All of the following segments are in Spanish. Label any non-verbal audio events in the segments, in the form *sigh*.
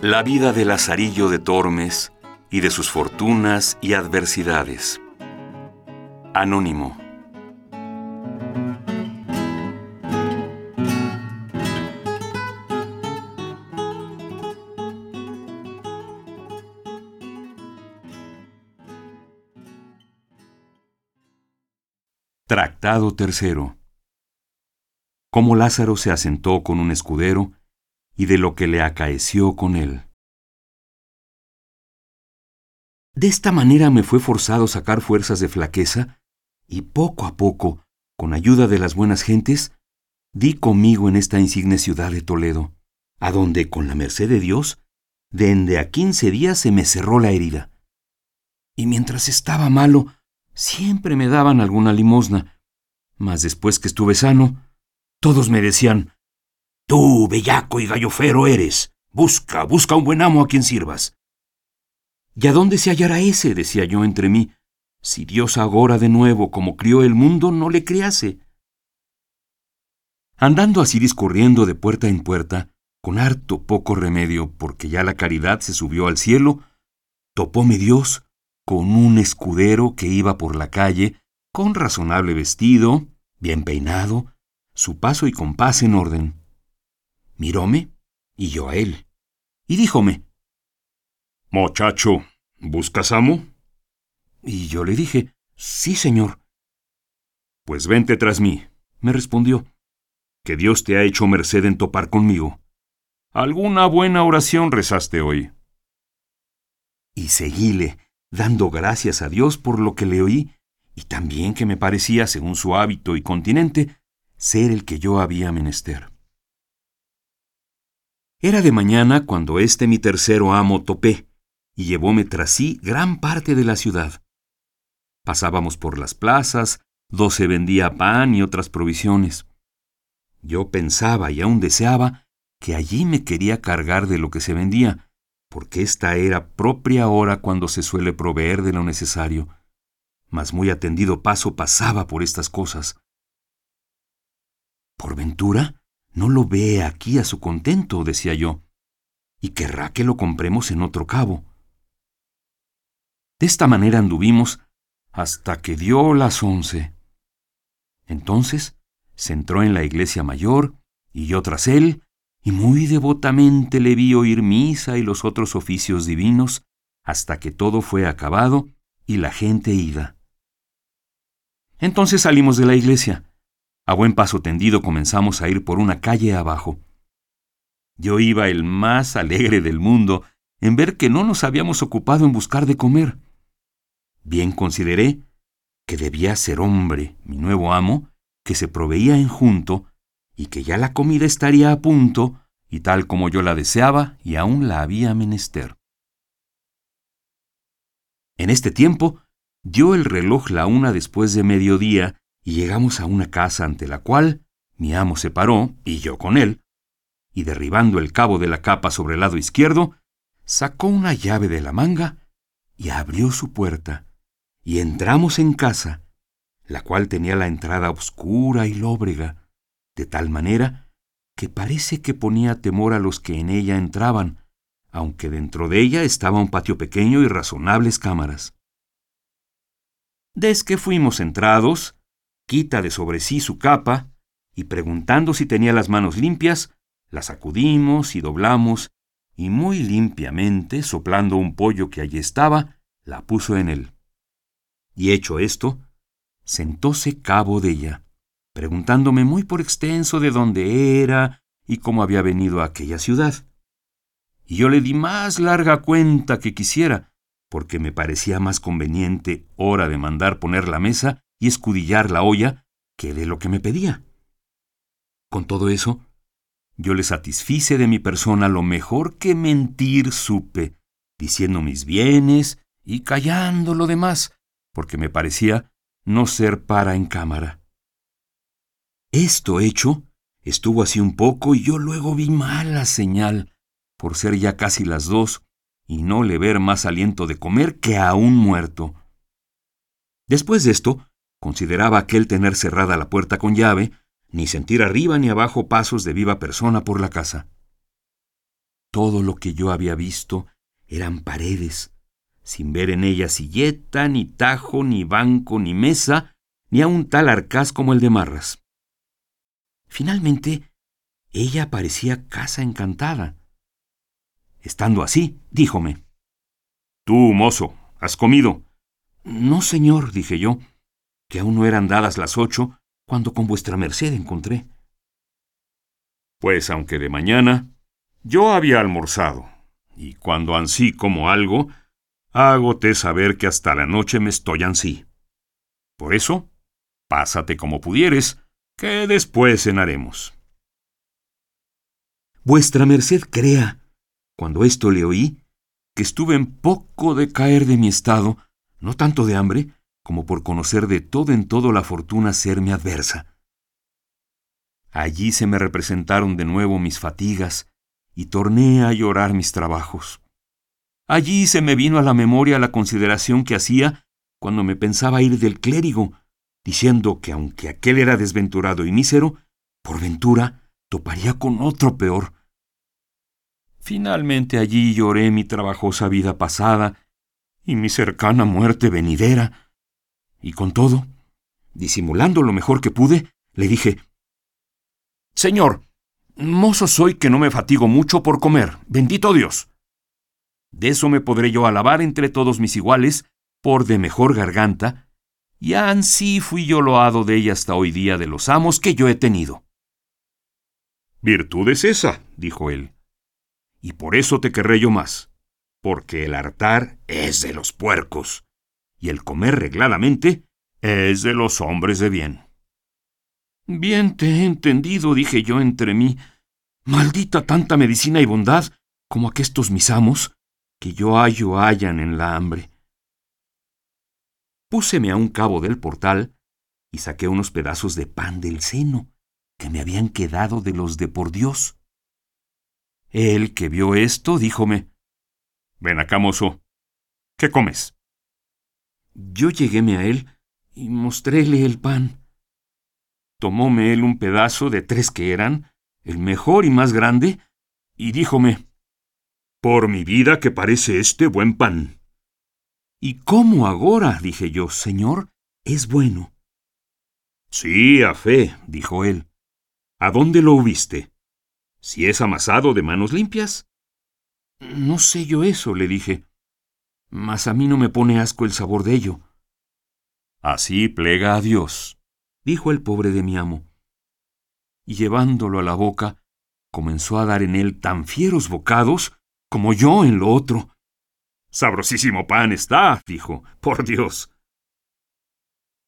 La vida de Lazarillo de Tormes y de sus fortunas y adversidades. Anónimo. Tractado tercero. Cómo Lázaro se asentó con un escudero y de lo que le acaeció con él. De esta manera me fue forzado sacar fuerzas de flaqueza y poco a poco, con ayuda de las buenas gentes, di conmigo en esta insigne ciudad de Toledo, a donde, con la merced de Dios, dende a quince días se me cerró la herida. Y mientras estaba malo, siempre me daban alguna limosna, mas después que estuve sano, todos me decían, Tú, bellaco y gallofero eres. Busca, busca un buen amo a quien sirvas. ¿Y a dónde se hallará ese? decía yo entre mí. Si Dios agora de nuevo, como crió el mundo, no le criase. Andando así discurriendo de puerta en puerta, con harto poco remedio, porque ya la caridad se subió al cielo, topóme Dios con un escudero que iba por la calle, con razonable vestido, bien peinado, su paso y compás en orden miróme y yo a él, y díjome, Muchacho, ¿buscas amo? Y yo le dije, Sí, señor. Pues vente tras mí, me respondió, que Dios te ha hecho merced en topar conmigo. ¿Alguna buena oración rezaste hoy? Y seguíle, dando gracias a Dios por lo que le oí, y también que me parecía, según su hábito y continente, ser el que yo había menester. Era de mañana cuando este mi tercero amo topé, y llevóme tras sí gran parte de la ciudad. Pasábamos por las plazas, do se vendía pan y otras provisiones. Yo pensaba y aún deseaba que allí me quería cargar de lo que se vendía, porque esta era propia hora cuando se suele proveer de lo necesario. Mas muy atendido paso pasaba por estas cosas. ¿Por ventura? No lo ve aquí a su contento, decía yo, y querrá que lo compremos en otro cabo. De esta manera anduvimos hasta que dio las once. Entonces se entró en la iglesia mayor, y yo tras él, y muy devotamente le vi oír misa y los otros oficios divinos, hasta que todo fue acabado y la gente ida. Entonces salimos de la iglesia, a buen paso tendido comenzamos a ir por una calle abajo. Yo iba el más alegre del mundo en ver que no nos habíamos ocupado en buscar de comer. Bien consideré que debía ser hombre, mi nuevo amo, que se proveía en junto, y que ya la comida estaría a punto, y tal como yo la deseaba, y aún la había menester. En este tiempo dio el reloj la una después de mediodía, y llegamos a una casa ante la cual mi amo se paró, y yo con él, y derribando el cabo de la capa sobre el lado izquierdo, sacó una llave de la manga y abrió su puerta, y entramos en casa, la cual tenía la entrada oscura y lóbrega, de tal manera que parece que ponía temor a los que en ella entraban, aunque dentro de ella estaba un patio pequeño y razonables cámaras. Desde que fuimos entrados, quita de sobre sí su capa, y preguntando si tenía las manos limpias, la sacudimos y doblamos, y muy limpiamente, soplando un pollo que allí estaba, la puso en él. Y hecho esto, sentóse cabo de ella, preguntándome muy por extenso de dónde era y cómo había venido a aquella ciudad. Y yo le di más larga cuenta que quisiera, porque me parecía más conveniente hora de mandar poner la mesa y escudillar la olla que de lo que me pedía. Con todo eso, yo le satisfice de mi persona lo mejor que mentir supe, diciendo mis bienes y callando lo demás, porque me parecía no ser para en cámara. Esto hecho, estuvo así un poco y yo luego vi mala señal, por ser ya casi las dos, y no le ver más aliento de comer que a un muerto. Después de esto, Consideraba aquel tener cerrada la puerta con llave, ni sentir arriba ni abajo pasos de viva persona por la casa. Todo lo que yo había visto eran paredes, sin ver en ellas silleta, ni tajo, ni banco, ni mesa, ni a un tal arcaz como el de Marras. Finalmente, ella parecía casa encantada. Estando así, díjome. Tú, mozo, ¿has comido? No, señor, dije yo, que aún no eran dadas las ocho cuando con vuestra merced encontré. Pues aunque de mañana, yo había almorzado, y cuando ansí como algo, hágote saber que hasta la noche me estoy ansí. Por eso, pásate como pudieres, que después cenaremos. Vuestra merced crea, cuando esto le oí, que estuve en poco de caer de mi estado, no tanto de hambre, como por conocer de todo en todo la fortuna serme adversa. Allí se me representaron de nuevo mis fatigas, y torné a llorar mis trabajos. Allí se me vino a la memoria la consideración que hacía cuando me pensaba ir del clérigo, diciendo que aunque aquel era desventurado y mísero, por ventura toparía con otro peor. Finalmente allí lloré mi trabajosa vida pasada y mi cercana muerte venidera. Y con todo, disimulando lo mejor que pude, le dije, Señor, mozo soy que no me fatigo mucho por comer, bendito Dios. De eso me podré yo alabar entre todos mis iguales, por de mejor garganta, y ansí fui yo loado de ella hasta hoy día de los amos que yo he tenido. Virtud es esa, dijo él, y por eso te querré yo más, porque el hartar es de los puercos, y el comer regladamente es de los hombres de bien. Bien te he entendido, dije yo entre mí. Maldita tanta medicina y bondad como aquestos mis amos, que yo hallo hallan en la hambre. Púseme a un cabo del portal y saqué unos pedazos de pan del seno que me habían quedado de los de por Dios. Él que vio esto, díjome, Ven acá, mozo. ¿Qué comes? Yo lleguéme a él y mostréle el pan. Tomóme él un pedazo de tres que eran, el mejor y más grande, y díjome, Por mi vida que parece este buen pan. ¿Y cómo agora? dije yo, Señor, es bueno. Sí, a fe, dijo él. ¿A dónde lo hubiste? ¿Si es amasado de manos limpias? No sé yo eso, le dije. Mas a mí no me pone asco el sabor de ello. Así plega a Dios, dijo el pobre de mi amo. Y llevándolo a la boca, comenzó a dar en él tan fieros bocados como yo en lo otro. Sabrosísimo pan está, dijo, por Dios.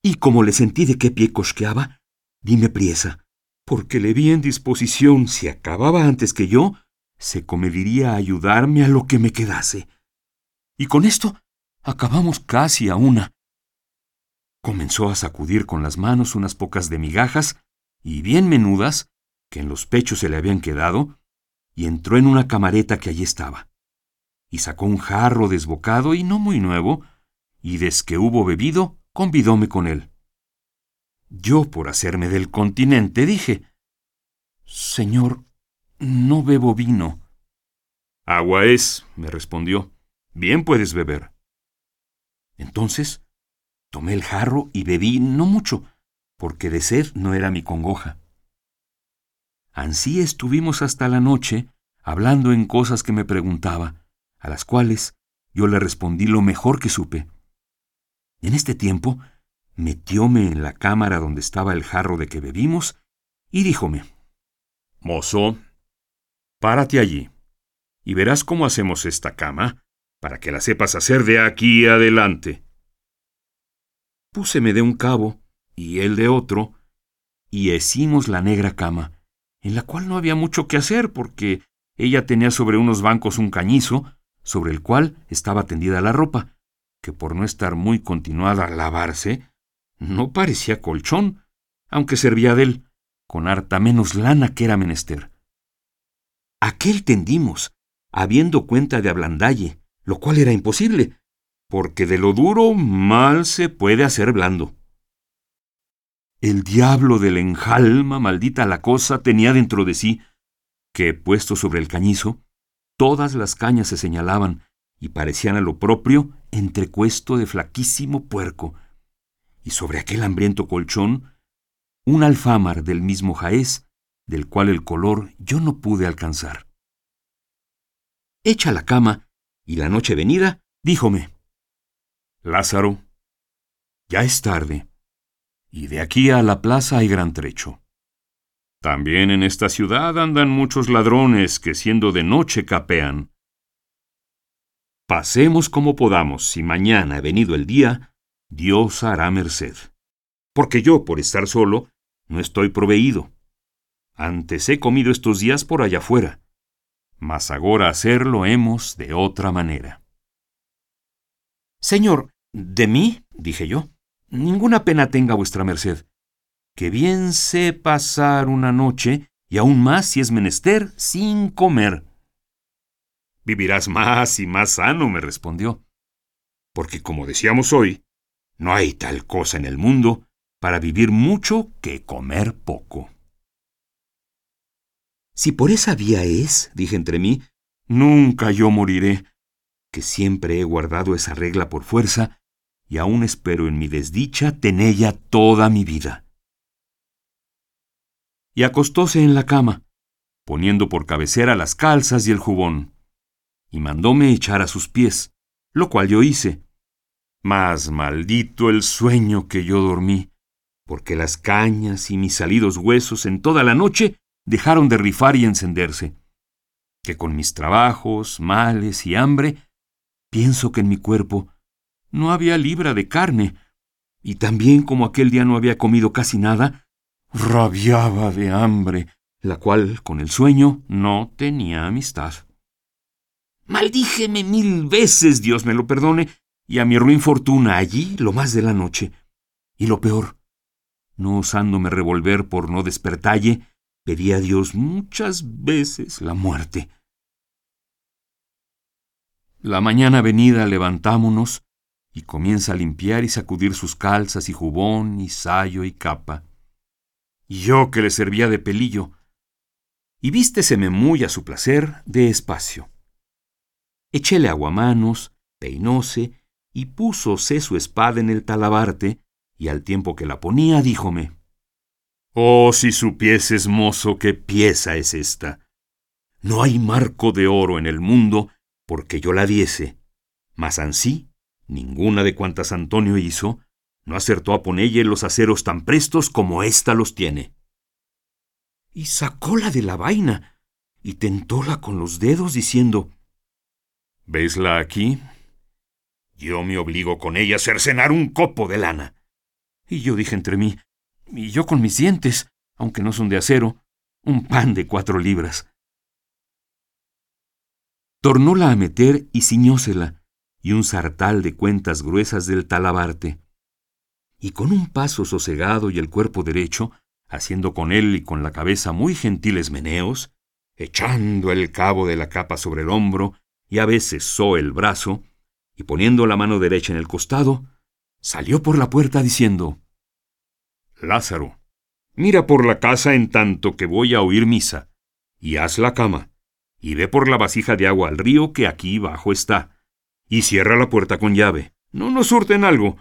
Y como le sentí de qué pie cosqueaba, dime priesa, porque le vi en disposición, si acababa antes que yo, se comediría a ayudarme a lo que me quedase. Y con esto acabamos casi a una. Comenzó a sacudir con las manos unas pocas de migajas, y bien menudas, que en los pechos se le habían quedado, y entró en una camareta que allí estaba y sacó un jarro desbocado y no muy nuevo, y desde que hubo bebido, convidóme con él. Yo, por hacerme del continente, dije, Señor, no bebo vino. Agua es, me respondió. Bien puedes beber. Entonces, tomé el jarro y bebí no mucho, porque de sed no era mi congoja. Ansí estuvimos hasta la noche, hablando en cosas que me preguntaba, a las cuales yo le respondí lo mejor que supe. En este tiempo metióme en la cámara donde estaba el jarro de que bebimos y díjome, Mozo, párate allí y verás cómo hacemos esta cama para que la sepas hacer de aquí adelante. Púseme de un cabo y él de otro, y hicimos la negra cama, en la cual no había mucho que hacer porque ella tenía sobre unos bancos un cañizo, sobre el cual estaba tendida la ropa, que por no estar muy continuada a lavarse, no parecía colchón, aunque servía de él, con harta menos lana que era menester. Aquel tendimos, habiendo cuenta de ablandalle, lo cual era imposible, porque de lo duro mal se puede hacer blando. el diablo del enjalma, maldita la cosa, tenía dentro de sí que, puesto sobre el cañizo, todas las cañas se señalaban y parecían a lo propio entrecuesto de flaquísimo puerco, y sobre aquel hambriento colchón un alfámar del mismo jaez, del cual el color yo no pude alcanzar. Hecha la cama, y la noche venida, díjome, Lázaro, ya es tarde, y de aquí a la plaza hay gran trecho. También en esta ciudad andan muchos ladrones que siendo de noche capean. Pasemos como podamos, si mañana venido el día, Dios hará merced. Porque yo, por estar solo, no estoy proveído. Antes he comido estos días por allá afuera, mas agora hacerlo hemos de otra manera. Señor, de mí, dije yo, ninguna pena tenga vuestra merced, que bien sé pasar una noche, y aún más si es menester, sin comer. Vivirás más y más sano, me respondió, porque como decíamos hoy, no hay tal cosa en el mundo para vivir mucho que comer poco. Si por esa vía es, dije entre mí, nunca yo moriré, que siempre he guardado esa regla por fuerza, y aún espero en mi desdicha tenella toda mi vida. Y acostóse en la cama, poniendo por cabecera las calzas y el jubón, y mandóme echar a sus pies, lo cual yo hice, mas maldito el sueño que yo dormí, porque las cañas y mis salidos huesos en toda la noche dejaron de rifar y encenderse. Que con mis trabajos, males y hambre, pienso que en mi cuerpo no había libra de carne, y también como aquel día no había comido casi nada, rabiaba de hambre, la cual con el sueño no tenía amistad. Maldíjeme mil veces, Dios me lo perdone, y a mi ruin fortuna allí lo más de la noche. Y lo peor, no osándome revolver por no despertalle, pedí Dios muchas veces la muerte. La mañana venida levantámonos y comienza a limpiar y sacudir sus calzas y jubón y sayo y capa. Y yo que le servía de pelillo, y vísteseme muy a su placer de espacio. Echéle aguamanos, peinóse y púsose su espada en el talabarte, y al tiempo que la ponía, díjome, Oh, si supieses, mozo, qué pieza es esta. No hay marco de oro en el mundo porque yo la diese, mas ansí, ninguna de cuantas Antonio hizo, no acertó a ponelle los aceros tan prestos como ésta los tiene. Y sacóla de la vaina, y tentóla con los dedos, diciendo, ¿Vesla aquí? Yo me obligo con ella a cercenar un copo de lana. Y yo dije entre mí, y yo con mis dientes, aunque no son de acero, un pan de cuatro libras. Tornóla a meter y ciñósela, y un sartal de cuentas gruesas del talabarte. Y con un paso sosegado y el cuerpo derecho, haciendo con él y con la cabeza muy gentiles meneos, echando el cabo de la capa sobre el hombro y a veces so el brazo, y poniendo la mano derecha en el costado, salió por la puerta diciendo, Lázaro, mira por la casa en tanto que voy a oír misa, y haz la cama, y ve por la vasija de agua al río que aquí bajo está, y cierra la puerta con llave, no nos surten algo,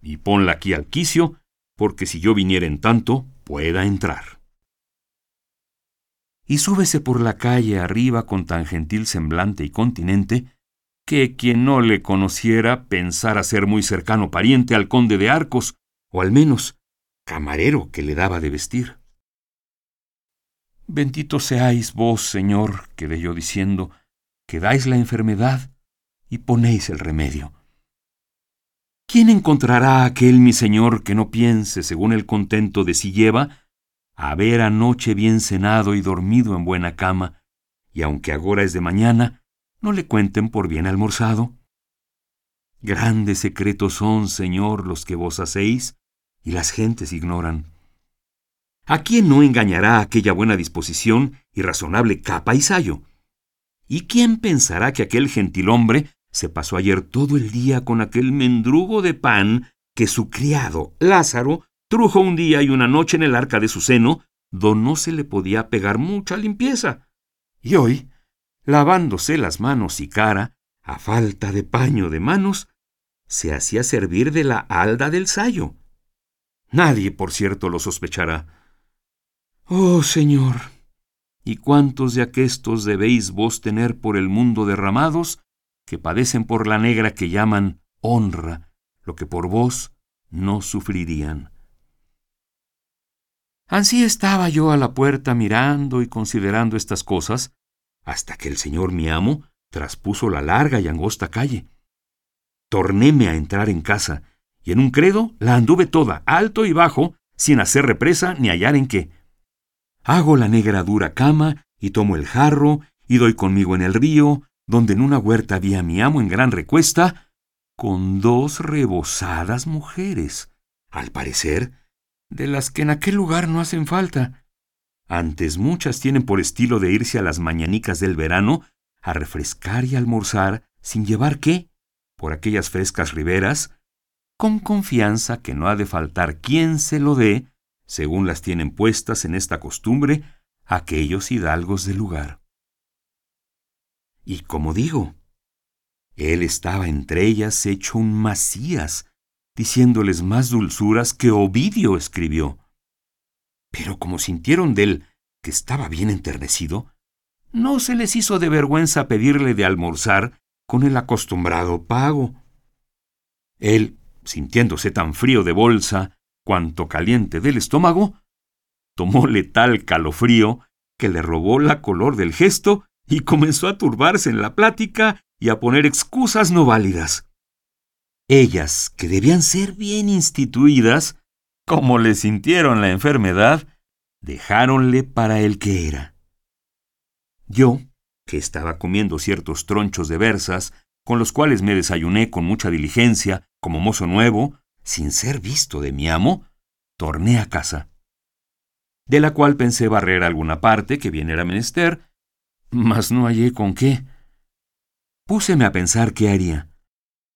y ponla aquí al quicio, porque si yo viniera en tanto, pueda entrar. Y súbese por la calle arriba con tan gentil semblante y continente, que quien no le conociera pensara ser muy cercano pariente al conde de Arcos, o al menos camarero que le daba de vestir. Bendito seáis vos, Señor, quedé yo diciendo, que dais la enfermedad y ponéis el remedio. ¿Quién encontrará a aquel mi Señor que no piense, según el contento de si lleva, haber anoche bien cenado y dormido en buena cama, y aunque agora es de mañana, no le cuenten por bien almorzado. Grandes secretos son, Señor, los que vos hacéis, y las gentes ignoran. ¿A quién no engañará aquella buena disposición y razonable capa y sayo? ¿Y quién pensará que aquel gentilhombre se pasó ayer todo el día con aquel mendrugo de pan que su criado, Lázaro, trujo un día y una noche en el arca de su seno, do no se le podía pegar mucha limpieza. Y hoy, lavándose las manos y cara, a falta de paño de manos, se hacía servir de la alda del sayo. Nadie, por cierto, lo sospechará. Oh, Señor, ¿y cuántos de aquestos debéis vos tener por el mundo derramados, que padecen por la negra que llaman honra, lo que por vos no sufrirían? Ansí estaba yo a la puerta mirando y considerando estas cosas, hasta que el señor mi amo traspuso la larga y angosta calle. Tornéme a entrar en casa, y en un credo la anduve toda, alto y bajo, sin hacer represa ni hallar en qué. Hago la negra dura cama, y tomo el jarro, y doy conmigo en el río, donde en una huerta había mi amo en gran recuesta, con dos rebosadas mujeres, al parecer, de las que en aquel lugar no hacen falta. Antes muchas tienen por estilo de irse a las mañanicas del verano a refrescar y almorzar sin llevar qué, por aquellas frescas riberas, con confianza que no ha de faltar quien se lo dé, según las tienen puestas en esta costumbre aquellos hidalgos del lugar. Y como digo, él estaba entre ellas hecho un Macías, diciéndoles más dulzuras que Ovidio escribió. Pero como sintieron de él que estaba bien enternecido, no se les hizo de vergüenza pedirle de almorzar con el acostumbrado pago. Él, sintiéndose tan frío de bolsa cuanto caliente del estómago, tomóle tal calofrío que le robó la color del gesto y comenzó a turbarse en la plática y a poner excusas no válidas. Ellas, que debían ser bien instituidas, como le sintieron la enfermedad, dejáronle para el que era. Yo, que estaba comiendo ciertos tronchos de versas, con los cuales me desayuné con mucha diligencia, como mozo nuevo, sin ser visto de mi amo, torné a casa, de la cual pensé barrer alguna parte que bien era menester, mas no hallé con qué. Púseme a pensar qué haría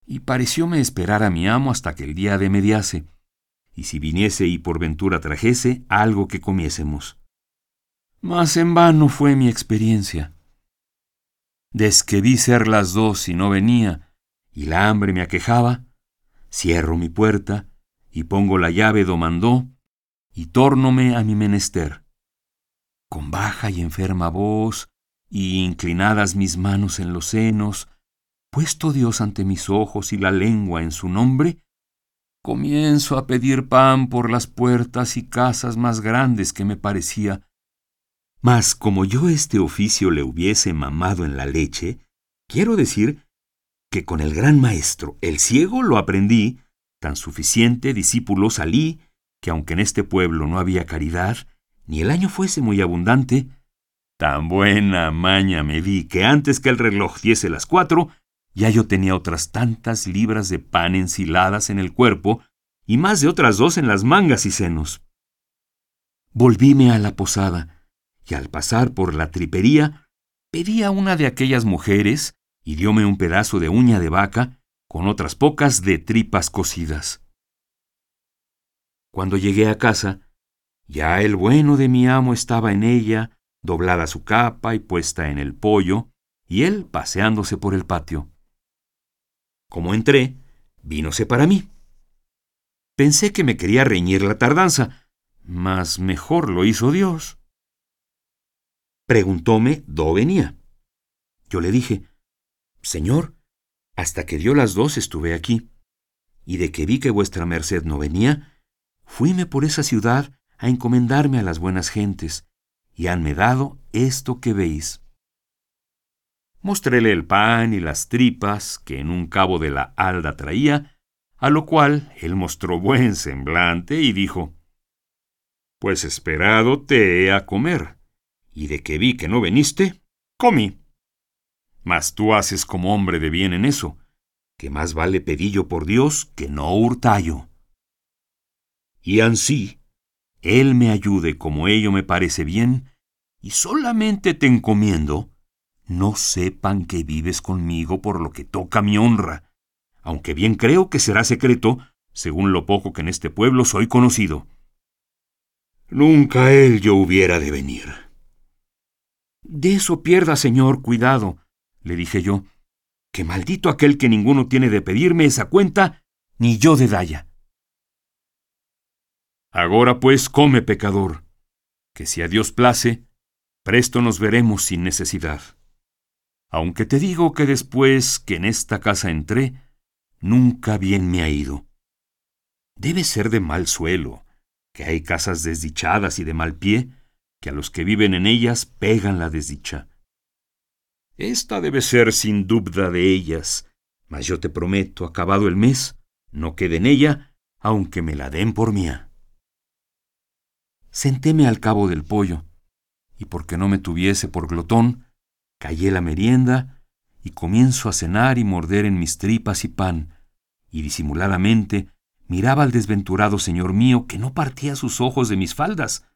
y parecióme esperar a mi amo hasta que el día de mediase, y si viniese y por ventura trajese algo que comiésemos. Mas en vano fue mi experiencia. Desque vi ser las dos y no venía, y la hambre me aquejaba, cierro mi puerta, y pongo la llave do mandó, y tórnome a mi menester. Con baja y enferma voz, y inclinadas mis manos en los senos, puesto Dios ante mis ojos y la lengua en su nombre, comienzo a pedir pan por las puertas y casas más grandes que me parecía. Mas como yo este oficio le hubiese mamado en la leche, quiero decir que con el gran maestro, el ciego, lo aprendí, tan suficiente discípulo salí, que aunque en este pueblo no había caridad, ni el año fuese muy abundante, tan buena maña me di que antes que el reloj diese las cuatro, ya yo tenía otras tantas libras de pan ensiladas en el cuerpo y más de otras dos en las mangas y senos. Volvíme a la posada, y al pasar por la tripería, pedí a una de aquellas mujeres y dióme un pedazo de uña de vaca con otras pocas de tripas cocidas. Cuando llegué a casa, ya el bueno de mi amo estaba en ella, doblada su capa y puesta en el pollo, y él paseándose por el patio. Como entré, vínose para mí. Pensé que me quería reñir la tardanza, mas mejor lo hizo Dios. Preguntóme dó venía. Yo le dije, Señor, hasta que dio las dos estuve aquí, y de que vi que vuestra merced no venía, fuime por esa ciudad a encomendarme a las buenas gentes, y hanme dado esto que veis. Mostréle el pan y las tripas que en un cabo de la alda traía, a lo cual él mostró buen semblante y dijo, Pues esperado te he a comer, y de que vi que no veniste, comí. Mas tú haces como hombre de bien en eso, que más vale pedillo por Dios que no hurtallo. Y ansí, él me ayude como ello me parece bien, y solamente te encomiendo no sepan que vives conmigo por lo que toca mi honra, aunque bien creo que será secreto, según lo poco que en este pueblo soy conocido. Nunca él yo hubiera de venir. De eso pierda, señor, cuidado, le dije yo, que maldito aquel que ninguno tiene de pedirme esa cuenta, ni yo de dalla. Ahora pues come, pecador, que si a Dios place, presto nos veremos sin necesidad. Aunque te digo que después que en esta casa entré, nunca bien me ha ido. Debe ser de mal suelo, que hay casas desdichadas y de mal pie, que a los que viven en ellas pegan la desdicha. Esta debe ser sin duda de ellas, mas yo te prometo, acabado el mes, no quede en ella, aunque me la den por mía. Sentéme al cabo del pollo, y porque no me tuviese por glotón, callé la merienda y comienzo a cenar y morder en mis tripas y pan, y disimuladamente miraba al desventurado señor mío que no partía sus ojos de mis faldas,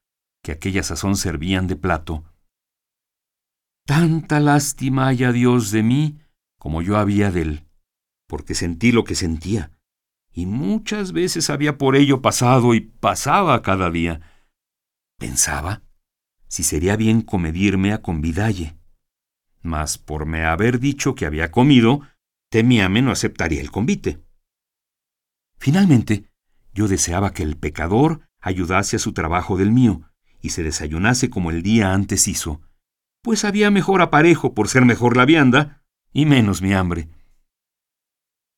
que aquella sazón servían de plato. Tanta lástima haya Dios de mí como yo había de él, porque sentí lo que sentía, y muchas veces había por ello pasado y pasaba cada día. Pensaba si sería bien comedirme a convidalle, mas por me haber dicho que había comido, temíame no aceptaría el convite. Finalmente, yo deseaba que el pecador ayudase a su trabajo del mío, y se desayunase como el día antes hizo, pues había mejor aparejo por ser mejor la vianda y menos mi hambre.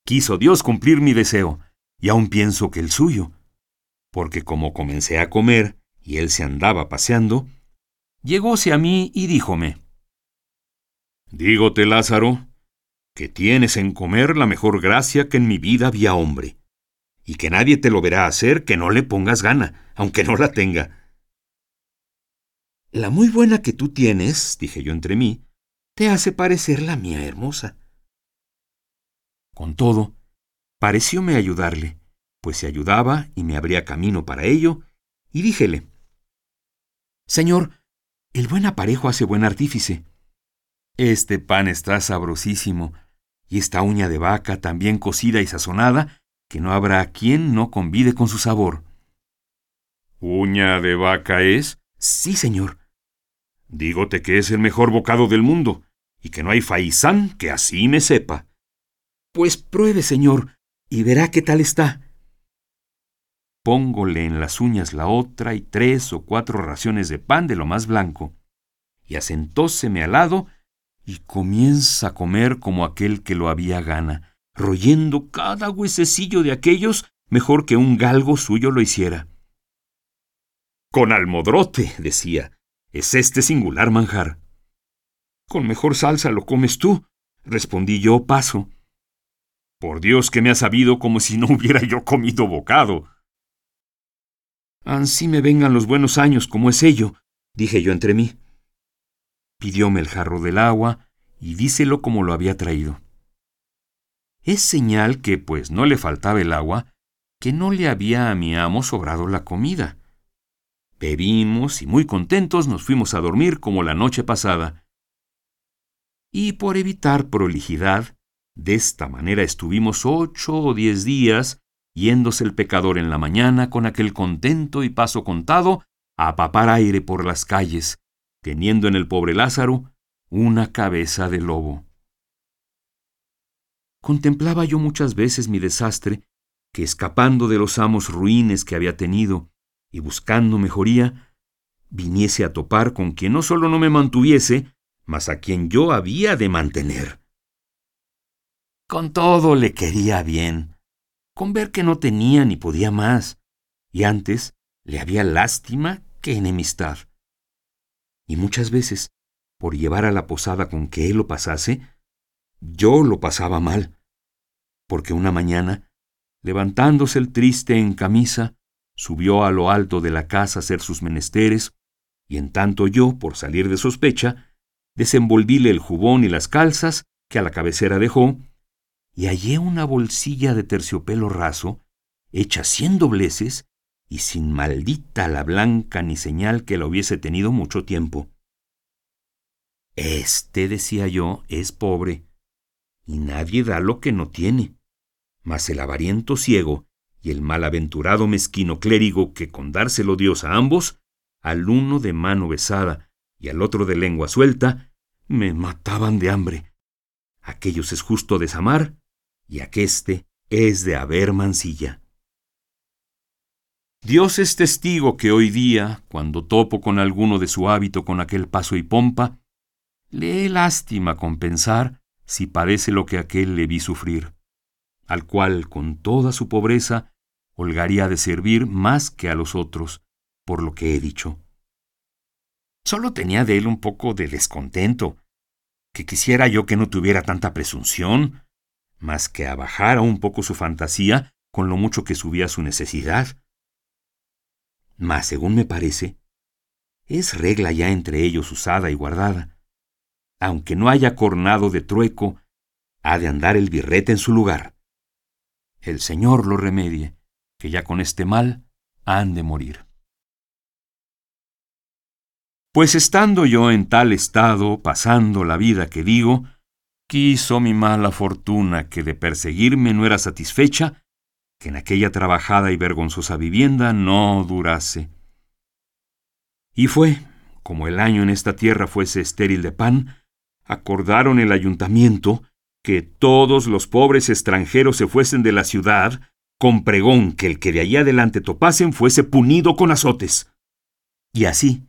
Quiso Dios cumplir mi deseo, y aún pienso que el suyo, porque como comencé a comer y él se andaba paseando, llegóse a mí y díjome, Dígote, Lázaro, que tienes en comer la mejor gracia que en mi vida había hombre, y que nadie te lo verá hacer que no le pongas gana, aunque no la tenga la muy buena que tú tienes, dije yo entre mí, te hace parecer la mía hermosa. Con todo, parecióme ayudarle, pues se ayudaba y me abría camino para ello, y díjele, Señor, el buen aparejo hace buen artífice. Este pan está sabrosísimo, y esta uña de vaca tan bien cocida y sazonada, que no habrá quien no convide con su sabor. ¿Uña de vaca es? Sí, señor. Dígote que es el mejor bocado del mundo, y que no hay faisán que así me sepa. Pues pruebe, señor, y verá qué tal está. Póngole en las uñas la otra y tres o cuatro raciones de pan de lo más blanco, y asentóseme al lado y comienza a comer como aquel que lo había gana, royendo cada huesecillo de aquellos mejor que un galgo suyo lo hiciera. Con almodrote, decía, es este singular manjar. Con mejor salsa lo comes tú, respondí yo paso. Por Dios que me ha sabido como si no *laughs* hubiera yo comido bocado. Ansí me vengan los buenos años, como es ello, dije yo entre mí. Pidióme el jarro del agua y díselo como lo había traído. Es señal que, pues no le faltaba el agua, que no le había a mi amo sobrado la comida. Bebimos y muy contentos nos fuimos a dormir como la noche pasada. Y por evitar prolijidad, de esta manera estuvimos ocho o diez días, yéndose el pecador en la mañana con aquel contento y paso contado a papar aire por las calles, teniendo en el pobre Lázaro una cabeza de lobo. Contemplaba yo muchas veces mi desastre, que escapando de los amos ruines que había tenido, y buscando mejoría, viniese a topar con quien no solo no me mantuviese, mas a quien yo había de mantener. Con todo le quería bien, con ver que no tenía ni podía más, y antes le había lástima que enemistad. Y muchas veces, por llevar a la posada con que él lo pasase, yo lo pasaba mal, porque una mañana, levantándose el triste en camisa, subió a lo alto de la casa a hacer sus menesteres, y en tanto yo, por salir de sospecha, desenvolvíle el jubón y las calzas que a la cabecera dejó, y hallé una bolsilla de terciopelo raso, hecha cien dobleces, y sin maldita la blanca ni señal que la hubiese tenido mucho tiempo. Este, decía yo, es pobre, y nadie da lo que no tiene, mas el avariento ciego y el malaventurado mezquino clérigo que con dárselo Dios a ambos, al uno de mano besada y al otro de lengua suelta, me mataban de hambre. Aquellos es justo desamar y aqueste es de haber mancilla. Dios es testigo que hoy día, cuando topo con alguno de su hábito con aquel paso y pompa, le he lástima compensar si padece lo que aquel le vi sufrir, al cual con toda su pobreza holgaría de servir más que a los otros, por lo que he dicho. Solo tenía de él un poco de descontento, que quisiera yo que no tuviera tanta presunción, más que abajara un poco su fantasía con lo mucho que subía su necesidad mas, según me parece, es regla ya entre ellos usada y guardada. Aunque no haya cornado de trueco, ha de andar el birrete en su lugar. El Señor lo remedie, que ya con este mal han de morir. Pues estando yo en tal estado, pasando la vida que digo, quiso mi mala fortuna que de perseguirme no era satisfecha, que en aquella trabajada y vergonzosa vivienda no durase. Y fue, como el año en esta tierra fuese estéril de pan, acordaron el ayuntamiento que todos los pobres extranjeros se fuesen de la ciudad, con pregón que el que de allí adelante topasen fuese punido con azotes. Y así,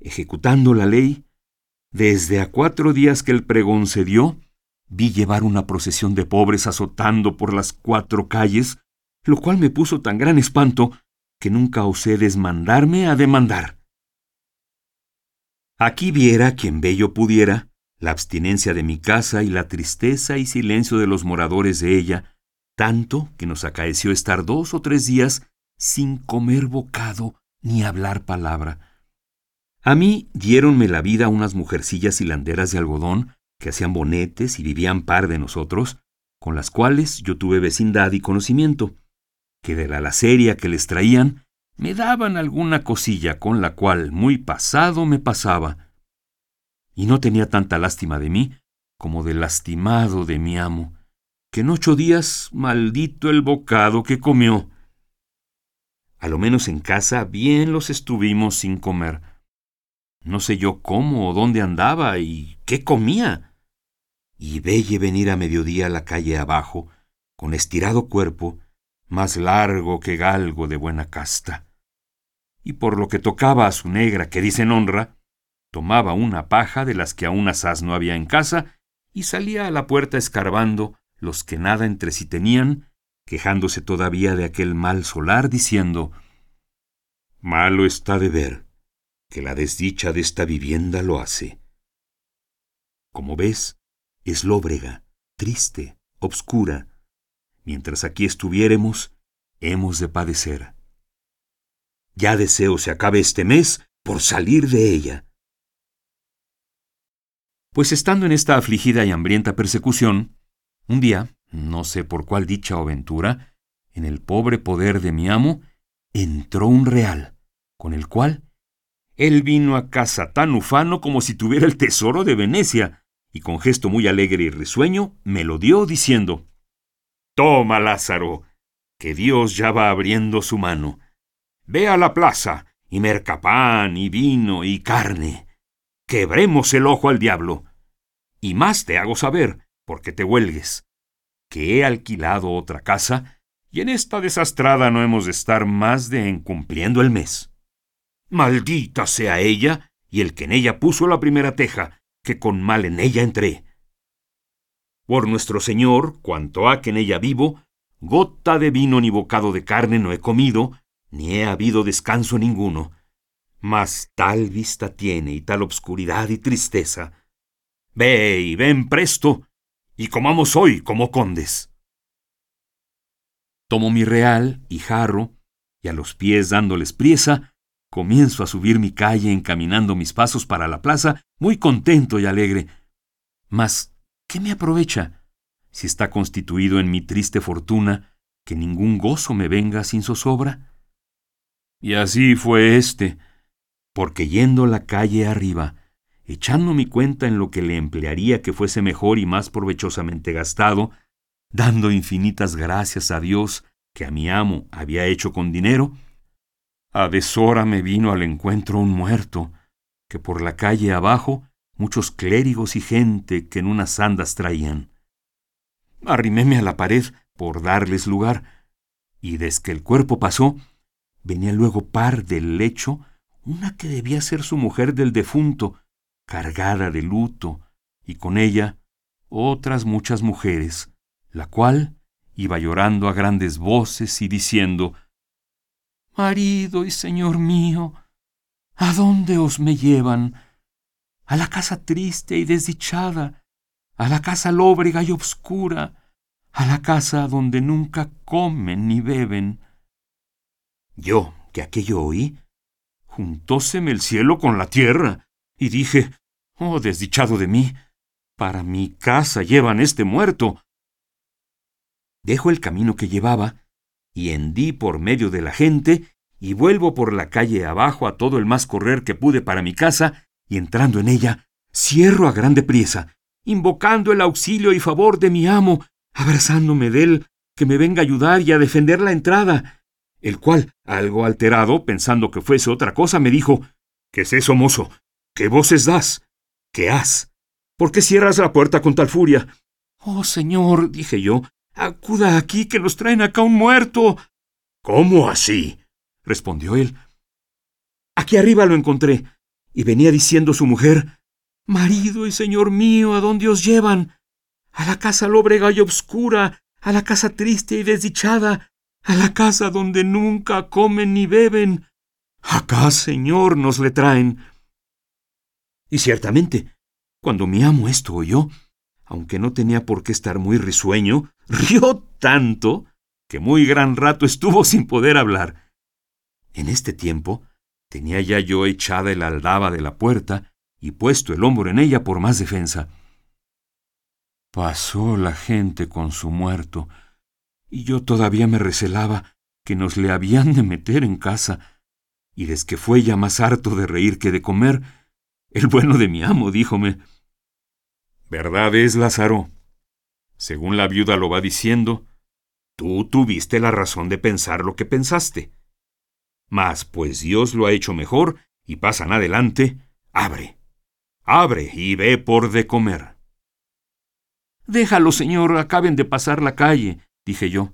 ejecutando la ley, desde a cuatro días que el pregón se dio, vi llevar una procesión de pobres azotando por las cuatro calles, lo cual me puso tan gran espanto que nunca osé desmandarme a demandar. Aquí viera quien bello pudiera la abstinencia de mi casa y la tristeza y silencio de los moradores de ella, tanto que nos acaeció estar dos o tres días sin comer bocado ni hablar palabra. A mí diéronme la vida unas mujercillas hilanderas de algodón que hacían bonetes y vivían par de nosotros, con las cuales yo tuve vecindad y conocimiento que de la laceria que les traían me daban alguna cosilla con la cual muy pasado me pasaba. Y no tenía tanta lástima de mí como del lastimado de mi amo, en ocho días maldito el bocado que comió. A lo menos en casa bien los estuvimos sin comer. No sé yo cómo o dónde andaba y qué comía. Y velle venir a mediodía la calle abajo, con estirado cuerpo, más largo que galgo de buena casta. Y por lo que tocaba a su negra que dicen honra, tomaba una paja de las que aún asaz no había en casa y salía a la puerta escarbando los que nada entre sí tenían, quejándose todavía de aquel mal solar, diciendo Malo está de ver que la desdicha de esta vivienda lo hace. Como ves, es lóbrega, triste, obscura, mientras aquí estuviéremos, hemos de padecer. Ya deseo se acabe este mes por salir de ella. Pues estando en esta afligida y hambrienta persecución, un día, no sé por cuál dicha o ventura, en el pobre poder de mi amo, entró un real, con el cual él vino a casa tan ufano como si tuviera el tesoro de Venecia, y con gesto muy alegre y risueño me lo dio diciendo Toma, Lázaro, que Dios ya va abriendo su mano. Ve a la plaza y merca pan y vino y carne. Quebremos el ojo al diablo. Y más te hago saber, porque te huelgues, que he alquilado otra casa y en esta desastrada no hemos de estar más de en cumpliendo el mes. Maldita sea ella y el que en ella puso la primera teja, que con mal en ella entré. Por nuestro Señor, cuanto ha que en ella vivo, gota de vino ni bocado de carne no he comido, ni he habido descanso ninguno. Mas tal vista tiene y tal obscuridad y tristeza. Ve y ven presto, y comamos hoy como condes. Tomo mi real y jarro, y a los pies dándoles priesa, comienzo a subir mi calle encaminando mis pasos para la plaza, muy contento y alegre. Mas ¿Qué me aprovecha si está constituido en mi triste fortuna que ningún gozo me venga sin zozobra? Y así fue éste, porque yendo la calle arriba, echando mi cuenta en lo que le emplearía que fuese mejor y más provechosamente gastado, dando infinitas gracias a Dios que a mi amo había hecho con dinero, a deshora me vino al encuentro un muerto, que por la calle abajo muchos clérigos y gente que en unas andas traían. Arriméme a la pared por darles lugar, y desde el cuerpo pasó, venía luego par del lecho una que debía ser su mujer del defunto, cargada de luto, y con ella otras muchas mujeres, la cual iba llorando a grandes voces y diciendo Marido y señor mío, ¿a dónde os me llevan? A la casa triste y desdichada, a la casa lóbrega y obscura, a la casa donde nunca comen ni beben. Yo, que aquello oí, juntóseme el cielo con la tierra, y dije, oh desdichado de mí, para mi casa llevan este muerto. Dejo el camino que llevaba, y hendí por medio de la gente, y vuelvo por la calle abajo a todo el más correr que pude para mi casa, y entrando en ella, cierro a grande priesa, invocando el auxilio y favor de mi amo, abrazándome de él, que me venga a ayudar y a defender la entrada, el cual, algo alterado, pensando que fuese otra cosa, me dijo ¿Qué es eso, mozo? ¿Qué voces das? ¿Qué has? ¿Por qué cierras la puerta con tal furia? Oh, señor, dije yo, acuda aquí, que nos traen acá un muerto. ¿Cómo así? respondió él. Aquí arriba lo encontré, y venía diciendo su mujer Marido y señor mío, ¿a dónde os llevan? a la casa lóbrega y obscura, a la casa triste y desdichada, a la casa donde nunca comen ni beben. Acá, señor, nos le traen. Y ciertamente, cuando mi amo esto oyó, aunque no tenía por qué estar muy risueño, *laughs* rió tanto que muy gran rato estuvo sin poder hablar. En este tiempo tenía ya yo echada el aldaba de la puerta y puesto el hombro en ella por más defensa. Pasó la gente con su muerto, y yo todavía me recelaba que nos le habían de meter en casa, y desde que fue ya más harto de reír que de comer, el bueno de mi amo díjome Verdad es, Lázaro. Según la viuda lo va diciendo, tú tuviste la razón de pensar lo que pensaste. Mas, pues Dios lo ha hecho mejor y pasan adelante, abre, abre y ve por de comer. Déjalo, señor, acaben de pasar la calle, dije yo.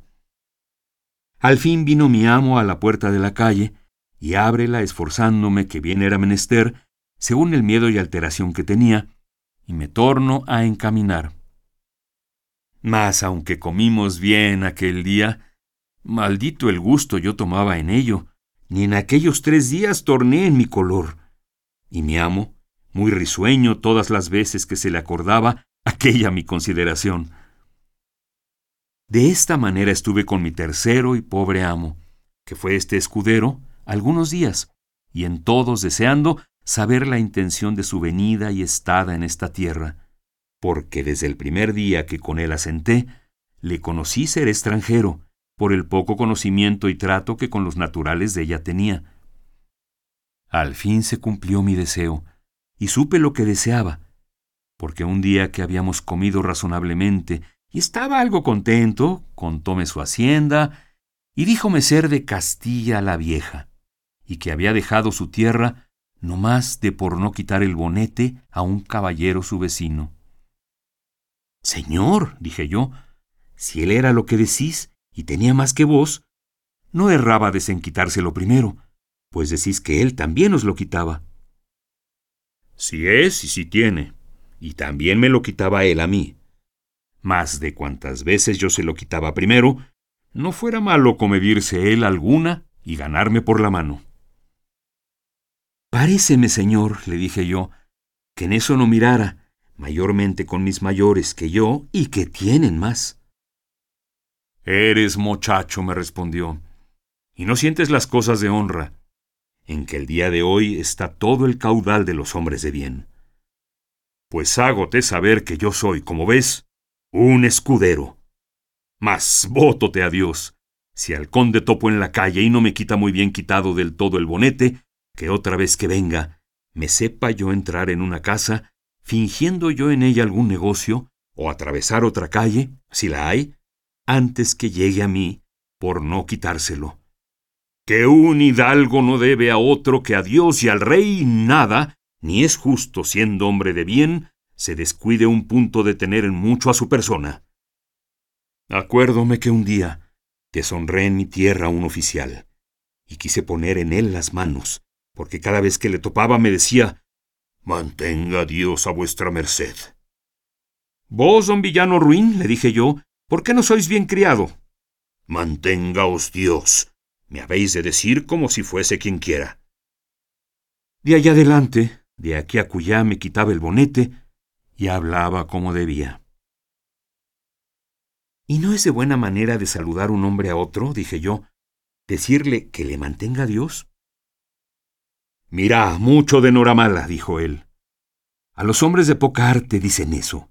Al fin vino mi amo a la puerta de la calle, y ábrela esforzándome que bien era menester, según el miedo y alteración que tenía, y me torno a encaminar. Mas aunque comimos bien aquel día, maldito el gusto yo tomaba en ello, ni en aquellos tres días torné en mi color. Y mi amo, muy risueño todas las veces que se le acordaba, aquella mi consideración. De esta manera estuve con mi tercero y pobre amo, que fue este escudero, algunos días, y en todos deseando saber la intención de su venida y estada en esta tierra, porque desde el primer día que con él asenté, le conocí ser extranjero, por el poco conocimiento y trato que con los naturales de ella tenía. Al fin se cumplió mi deseo, y supe lo que deseaba, porque un día que habíamos comido razonablemente y estaba algo contento, contóme su hacienda y díjome ser de Castilla la Vieja, y que había dejado su tierra no más de por no quitar el bonete a un caballero su vecino. Señor, dije yo, si él era lo que decís y tenía más que vos, no errabades en quitárselo primero, pues decís que él también os lo quitaba. Si es y si tiene, y también me lo quitaba él a mí. Más de cuantas veces yo se lo quitaba primero, no fuera malo comedirse él alguna y ganarme por la mano. Paréceme, señor, le dije yo, que en eso no mirara, mayormente con mis mayores que yo y que tienen más. Eres muchacho, me respondió, y no sientes las cosas de honra, en que el día de hoy está todo el caudal de los hombres de bien pues hágote saber que yo soy, como ves, un escudero. Mas vótote a Dios, si al conde topo en la calle y no me quita muy bien quitado del todo el bonete, que otra vez que venga, me sepa yo entrar en una casa, fingiendo yo en ella algún negocio, o atravesar otra calle, si la hay, antes que llegue a mí, por no quitárselo. Que un hidalgo no debe a otro que a Dios y al rey nada, ni es justo, siendo hombre de bien, se descuide un punto de tener en mucho a su persona. Acuérdome que un día deshonré en mi tierra a un oficial, y quise poner en él las manos, porque cada vez que le topaba me decía, Mantenga Dios a vuestra merced. Vos, don villano ruin, le dije yo, ¿por qué no sois bien criado? Manténgaos Dios, me habéis de decir como si fuese quien quiera. De allá adelante, de aquí a cuyá me quitaba el bonete y hablaba como debía. ¿Y no es de buena manera de saludar un hombre a otro, dije yo, decirle que le mantenga Dios? Mira, mucho de Noramala, dijo él. A los hombres de poca arte dicen eso,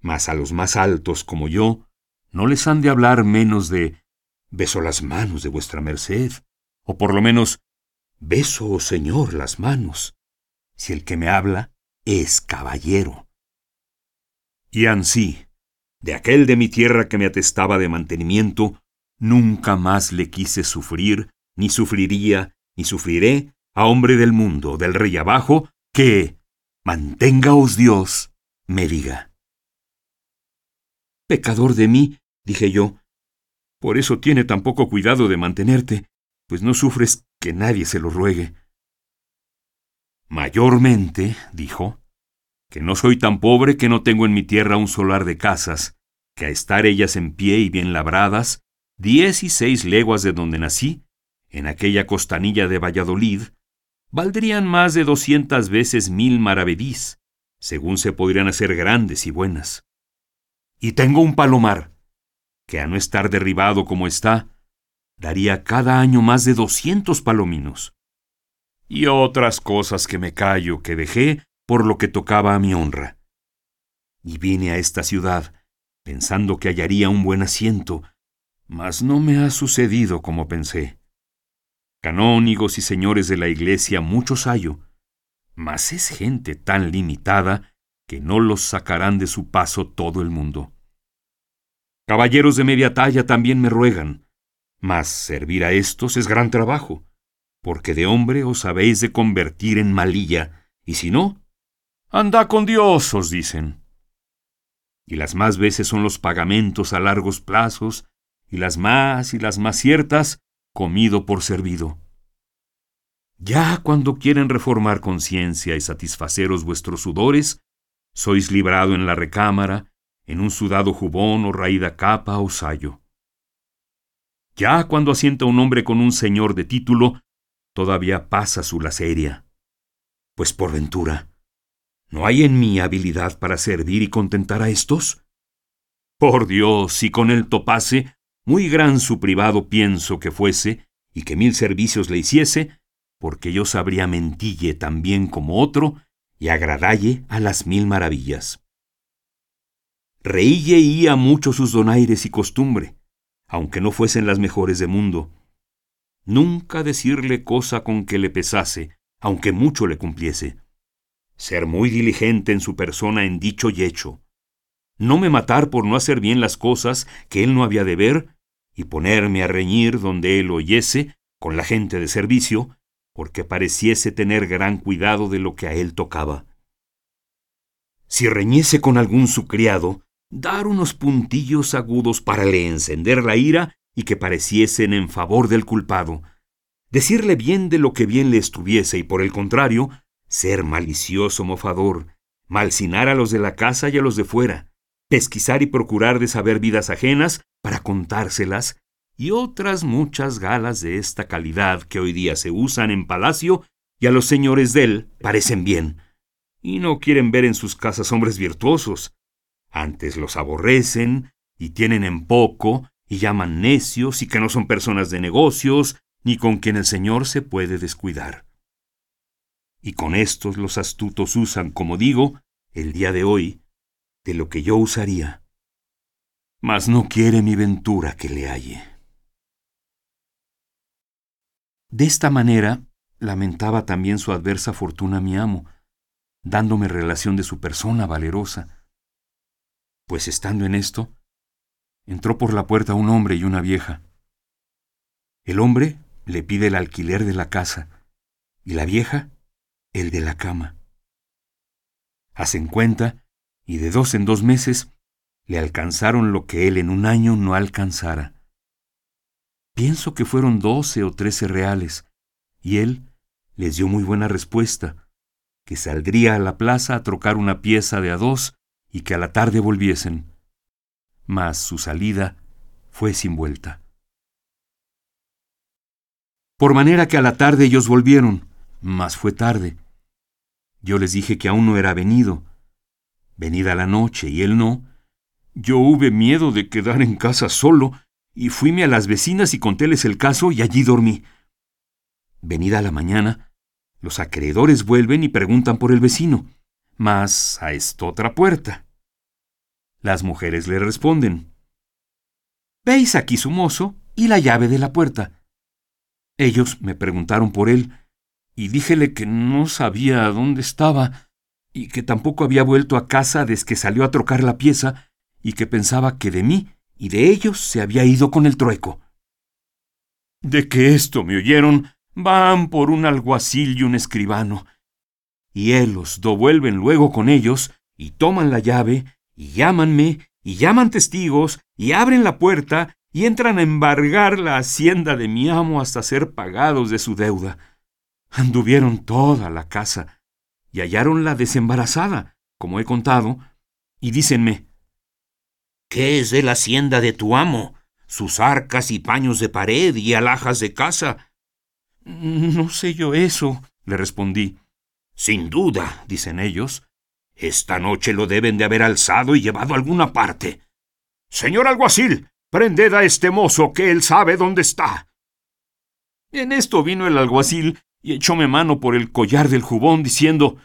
mas a los más altos como yo no les han de hablar menos de beso las manos de vuestra merced, o por lo menos beso, oh señor, las manos, si el que me habla es caballero. Y ansí, de aquel de mi tierra que me atestaba de mantenimiento, nunca más le quise sufrir, ni sufriría, ni sufriré a hombre del mundo, del rey abajo, que, manténgaos Dios, me diga. Pecador de mí, dije yo, por eso tiene tan poco cuidado de mantenerte, pues no sufres que nadie se lo ruegue. Mayormente, dijo, que no soy tan pobre que no tengo en mi tierra un solar de casas, que a estar ellas en pie y bien labradas, diez y seis leguas de donde nací, en aquella costanilla de Valladolid, valdrían más de doscientas veces mil maravedís, según se podrían hacer grandes y buenas. Y tengo un palomar, que a no estar derribado como está, daría cada año más de doscientos palominos. Y otras cosas que me callo que dejé por lo que tocaba a mi honra. Y vine a esta ciudad, pensando que hallaría un buen asiento, mas no me ha sucedido como pensé. Canónigos y señores de la iglesia muchos hallo, mas es gente tan limitada que no los sacarán de su paso todo el mundo. Caballeros de media talla también me ruegan, mas servir a estos es gran trabajo, porque de hombre os habéis de convertir en malilla, y si no, anda con Dios, os dicen. Y las más veces son los pagamentos a largos plazos, y las más y las más ciertas, comido por servido. Ya cuando quieren reformar conciencia y satisfaceros vuestros sudores, sois librado en la recámara, en un sudado jubón o raída capa o sayo. Ya cuando asienta un hombre con un señor de título, todavía pasa su laceria. Pues por ventura, ¿no hay en mí habilidad para servir y contentar a estos? Por Dios, si con él topase, muy gran su privado pienso que fuese, y que mil servicios le hiciese, porque yo sabría mentille tan bien como otro, y agradalle a las mil maravillas. Reílle mucho sus donaires y costumbre, aunque no fuesen las mejores de mundo. Nunca decirle cosa con que le pesase, aunque mucho le cumpliese. Ser muy diligente en su persona en dicho y hecho. No me matar por no hacer bien las cosas que él no había de ver, y ponerme a reñir donde él oyese con la gente de servicio, porque pareciese tener gran cuidado de lo que a él tocaba. Si reñiese con algún su criado, dar unos puntillos agudos para le encender la ira y que pareciesen en favor del culpado, decirle bien de lo que bien le estuviese y por el contrario, ser malicioso mofador, malsinar a los de la casa y a los de fuera, pesquisar y procurar de saber vidas ajenas para contárselas, y otras muchas galas de esta calidad que hoy día se usan en palacio y a los señores de él parecen bien, y no quieren ver en sus casas hombres virtuosos, antes los aborrecen y tienen en poco y llaman necios y que no son personas de negocios, ni con quien el Señor se puede descuidar. Y con estos los astutos usan, como digo, el día de hoy, de lo que yo usaría. Mas no quiere mi ventura que le halle. De esta manera lamentaba también su adversa fortuna mi amo, dándome relación de su persona valerosa. Pues estando en esto, entró por la puerta un hombre y una vieja, El hombre le pide el alquiler de la casa y la vieja el de la cama. Hacen cuenta y de dos en dos meses le alcanzaron lo que él en un año no alcanzara. Pienso que fueron doce o trece reales, y él les dio muy buena respuesta, que saldría a la plaza a trocar una pieza de a dos y que a la tarde volviesen. Mas su salida fue sin vuelta. Por manera que a la tarde ellos volvieron, mas fue tarde. Yo les dije que aún no era venido. Venida la noche y él no, yo hube miedo de quedar en casa solo y fuime a las vecinas y contéles el caso y allí dormí. Venida la mañana, los acreedores vuelven y preguntan por el vecino, mas a esta otra puerta. Las mujeres le responden, Veis aquí su mozo y la llave de la puerta. Ellos me preguntaron por él, y díjele que no sabía dónde estaba, y que tampoco había vuelto a casa desde que salió a trocar la pieza, y que pensaba que de mí y de ellos se había ido con el trueco. De que esto me oyeron, van por un alguacil y un escribano, y los do vuelven luego con ellos, y toman la llave, y llámanme, y llaman testigos, y abren la puerta, y entran a embargar la hacienda de mi amo hasta ser pagados de su deuda. Anduvieron toda la casa, y hallaronla desembarazada, como he contado, y dícenme, ¿Qué es de la hacienda de tu amo? Sus arcas y paños de pared y alhajas de casa. No sé yo eso, le respondí. Sin duda, dicen ellos, esta noche lo deben de haber alzado y llevado a alguna parte. Señor alguacil, prended a este mozo, que él sabe dónde está. En esto vino el alguacil y echóme mano por el collar del jubón, diciendo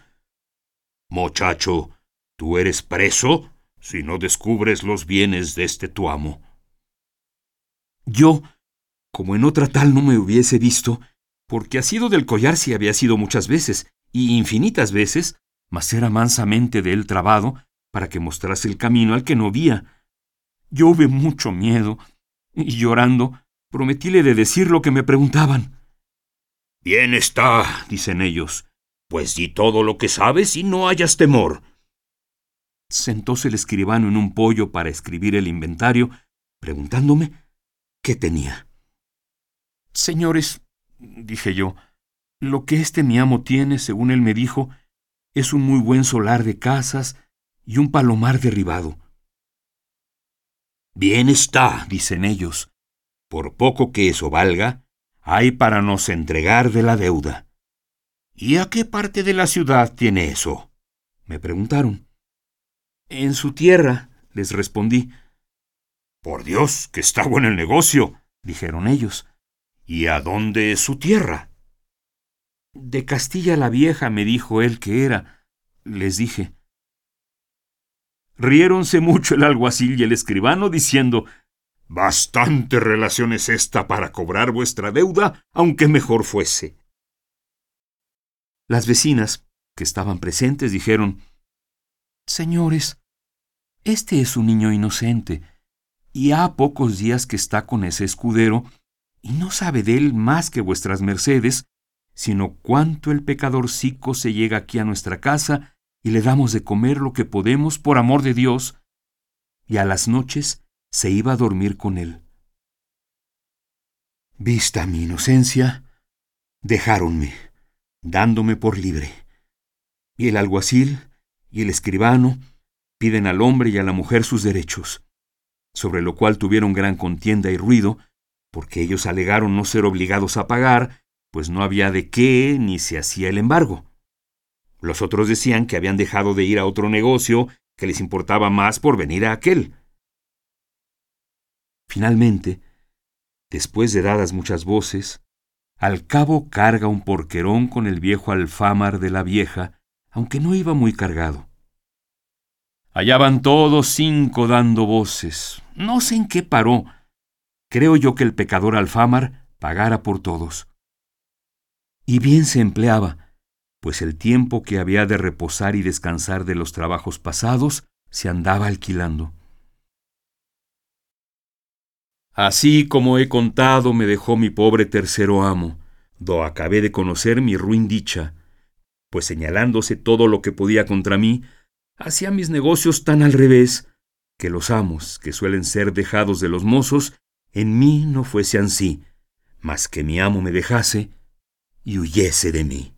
Muchacho, ¿tú eres preso si no descubres los bienes de este tu amo? Yo, como en otra tal no me hubiese visto, porque ha sido del collar si había sido muchas veces, y infinitas veces, mas era mansamente de él trabado, para que mostrase el camino al que no vía. Yo hube mucho miedo, y llorando, prometíle de decir lo que me preguntaban. Bien está, dicen ellos, pues di todo lo que sabes y no hayas temor. Sentóse el escribano en un pollo para escribir el inventario, preguntándome qué tenía. Señores, dije yo, lo que este mi amo tiene, según él me dijo, es un muy buen solar de casas y un palomar derribado. Bien está, dicen ellos. Por poco que eso valga, hay para nos entregar de la deuda. ¿Y a qué parte de la ciudad tiene eso? me preguntaron. En su tierra, les respondí. Por Dios, que está bueno el negocio, dijeron ellos. ¿Y a dónde es su tierra? De Castilla la Vieja me dijo él que era. Les dije. Riéronse mucho el alguacil y el escribano diciendo Bastante relación es esta para cobrar vuestra deuda, aunque mejor fuese. Las vecinas, que estaban presentes, dijeron Señores, este es un niño inocente, y ha pocos días que está con ese escudero, y no sabe de él más que vuestras mercedes, sino cuánto el pecadorcico se llega aquí a nuestra casa y le damos de comer lo que podemos por amor de Dios, y a las noches se iba a dormir con él. Vista mi inocencia, dejáronme, dándome por libre. Y el alguacil y el escribano piden al hombre y a la mujer sus derechos, sobre lo cual tuvieron gran contienda y ruido, porque ellos alegaron no ser obligados a pagar, pues no había de qué ni se hacía el embargo. Los otros decían que habían dejado de ir a otro negocio que les importaba más por venir a aquel. Finalmente, después de dadas muchas voces, al cabo carga un porquerón con el viejo alfámar de la vieja, aunque no iba muy cargado. Allá van todos cinco dando voces. No sé en qué paró. Creo yo que el pecador alfámar pagara por todos. Y bien se empleaba, pues el tiempo que había de reposar y descansar de los trabajos pasados se andaba alquilando. Así como he contado me dejó mi pobre tercero amo, do acabé de conocer mi ruin dicha, pues señalándose todo lo que podía contra mí, hacía mis negocios tan al revés, que los amos, que suelen ser dejados de los mozos, en mí no fuese ansí, mas que mi amo me dejase y huyese de mí.